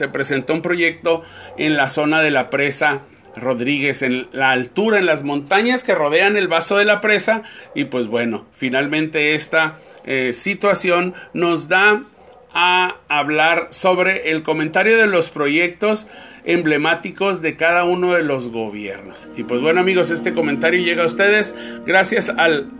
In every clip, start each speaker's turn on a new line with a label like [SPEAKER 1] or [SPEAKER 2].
[SPEAKER 1] se presentó un proyecto en la zona de la presa Rodríguez, en la altura, en las montañas que rodean el vaso de la presa. Y pues bueno, finalmente esta eh, situación nos da a hablar sobre el comentario de los proyectos emblemáticos de cada uno de los gobiernos. Y pues bueno amigos, este comentario llega a ustedes gracias al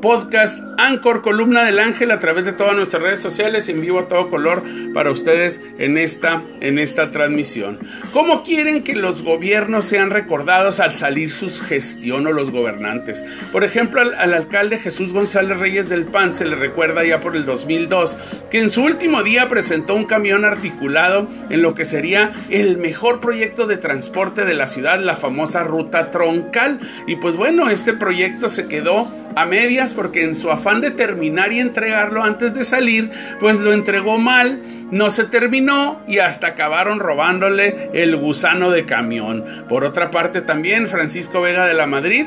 [SPEAKER 1] podcast Anchor Columna del Ángel a través de todas nuestras redes sociales en vivo a todo color para ustedes en esta, en esta transmisión. ¿Cómo quieren que los gobiernos sean recordados al salir su gestión o los gobernantes? Por ejemplo, al, al, alcalde Jesús González Reyes del PAN se le recuerda ya por el 2002 que en su último día presentó un camión articulado en lo que sería el mejor proyecto de transporte de la ciudad, la famosa ruta troncal. Y pues bueno, este proyecto se quedó a medias porque en su afán de terminar y entregarlo antes de salir, pues lo entregó mal, no se terminó y hasta acabaron robándole el gusano de camión. Por otra parte también Francisco Vega de la Madrid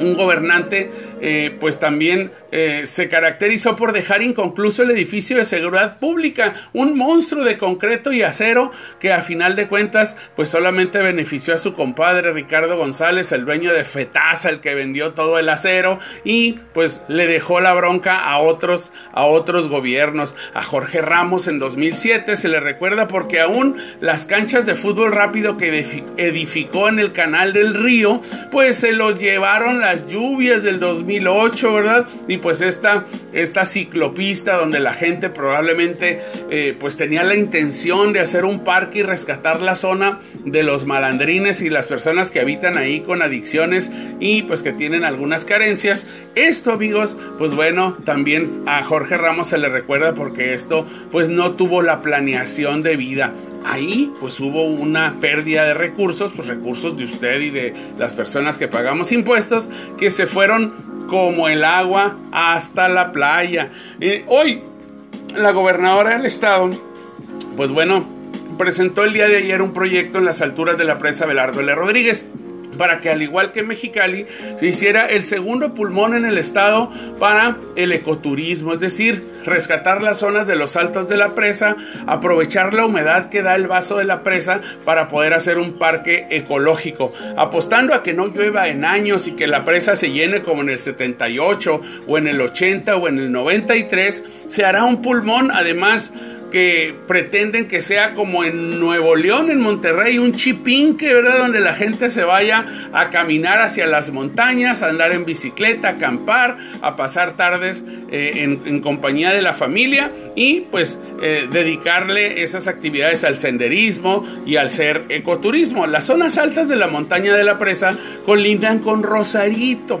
[SPEAKER 1] un gobernante eh, pues también eh, se caracterizó por dejar inconcluso el edificio de seguridad pública, un monstruo de concreto y acero que a final de cuentas pues solamente benefició a su compadre Ricardo González, el dueño de Fetaza, el que vendió todo el acero y pues le dejó la bronca a otros a otros gobiernos. A Jorge Ramos en 2007 se le recuerda porque aún las canchas de fútbol rápido que edificó en el canal del río pues se los llevaron las lluvias del 2008, ¿verdad? Y pues esta, esta ciclopista donde la gente probablemente eh, pues tenía la intención de hacer un parque y rescatar la zona de los malandrines y las personas que habitan ahí con adicciones y pues que tienen algunas carencias. Esto amigos, pues bueno, también a Jorge Ramos se le recuerda porque esto pues no tuvo la planeación de vida. Ahí pues hubo una pérdida de recursos, pues recursos de usted y de las personas que pagamos impuestos que se fueron como el agua hasta la playa. hoy, la gobernadora del estado, pues bueno, presentó el día de ayer un proyecto en las alturas de la presa Belardo L. Rodríguez para que al igual que Mexicali se hiciera el segundo pulmón en el estado para el ecoturismo, es decir, rescatar las zonas de los altos de la presa, aprovechar la humedad que da el vaso de la presa para poder hacer un parque ecológico, apostando a que no llueva en años y que la presa se llene como en el 78 o en el 80 o en el 93, se hará un pulmón además que pretenden que sea como en Nuevo León, en Monterrey, un chipinque, ¿verdad? Donde la gente se vaya a caminar hacia las montañas, a andar en bicicleta, a acampar, a pasar tardes eh, en, compañía de la familia y pues eh, dedicarle esas actividades al senderismo y al ser ecoturismo. Las zonas altas de la montaña de la presa colindan con Rosarito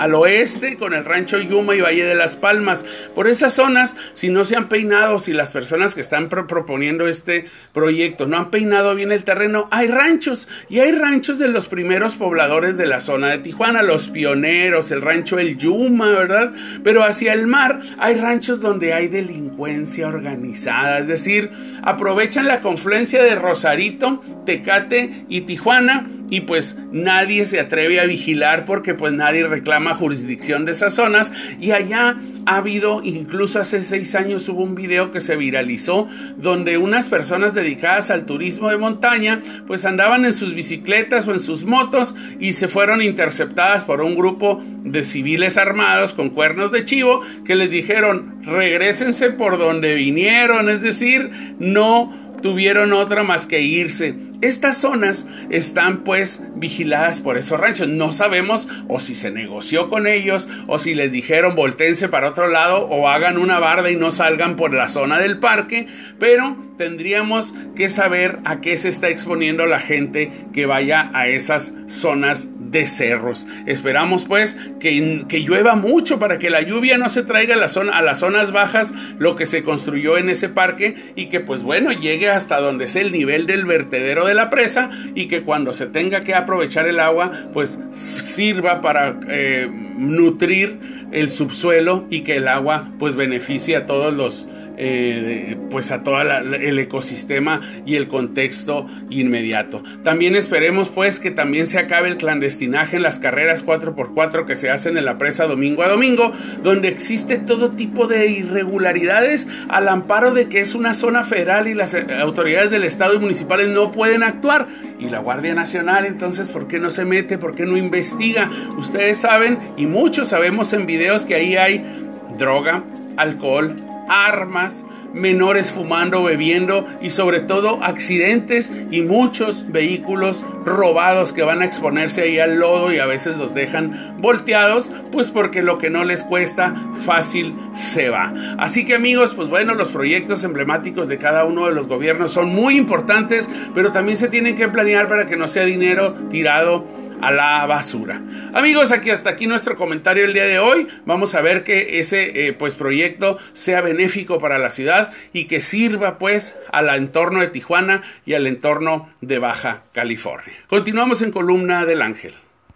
[SPEAKER 1] al oeste con el rancho Yuma y Valle de las Palmas. Por esas zonas, si no se han peinado, si las personas que están proponiendo este proyecto no han peinado bien el terreno, hay ranchos y hay ranchos de los primeros pobladores de la zona de Tijuana, los pioneros, el rancho El Yuma, ¿verdad? Pero hacia el mar hay ranchos donde hay delincuencia organizada, es decir, aprovechan la confluencia de Rosarito, Tecate y Tijuana y pues nadie se atreve a vigilar porque pues nadie reclama jurisdicción de esas zonas. Y allá ha habido incluso hace seis años hubo un video que se viralizó donde unas personas dedicadas al turismo de montaña pues andaban en sus bicicletas o en sus motos y se fueron interceptadas por un grupo de civiles armados con cuernos de chivo que les dijeron regresense por donde vinieron es decir no tuvieron otra más que irse. Estas zonas están pues vigiladas por esos ranchos. No sabemos o si se negoció con ellos o si les dijeron voltense para otro lado o hagan una barda y no salgan por la zona del parque, pero tendríamos que saber a qué se está exponiendo la gente que vaya a esas zonas de cerros. Esperamos pues que, que llueva mucho para que la lluvia no se traiga a, la zona, a las zonas bajas lo que se construyó en ese parque y que pues bueno llegue hasta donde es el nivel del vertedero de la presa y que cuando se tenga que aprovechar el agua pues sirva para eh, nutrir el subsuelo y que el agua pues beneficie a todos los eh, pues a todo el ecosistema y el contexto inmediato. También esperemos pues que también se acabe el clandestinaje en las carreras 4x4 que se hacen en la presa domingo a domingo, donde existe todo tipo de irregularidades al amparo de que es una zona federal y las autoridades del estado y municipales no pueden actuar. Y la Guardia Nacional entonces, ¿por qué no se mete? ¿Por qué no investiga? Ustedes saben y muchos sabemos en videos que ahí hay droga, alcohol, armas, menores fumando, bebiendo y sobre todo accidentes y muchos vehículos robados que van a exponerse ahí al lodo y a veces los dejan volteados, pues porque lo que no les cuesta fácil se va. Así que amigos, pues bueno, los proyectos emblemáticos de cada uno de los gobiernos son muy importantes, pero también se tienen que planear para que no sea dinero tirado a la basura. Amigos, aquí hasta aquí nuestro comentario el día de hoy. Vamos a ver que ese eh, pues proyecto sea benéfico para la ciudad y que sirva pues al entorno de Tijuana y al entorno de Baja California. Continuamos en columna del Ángel.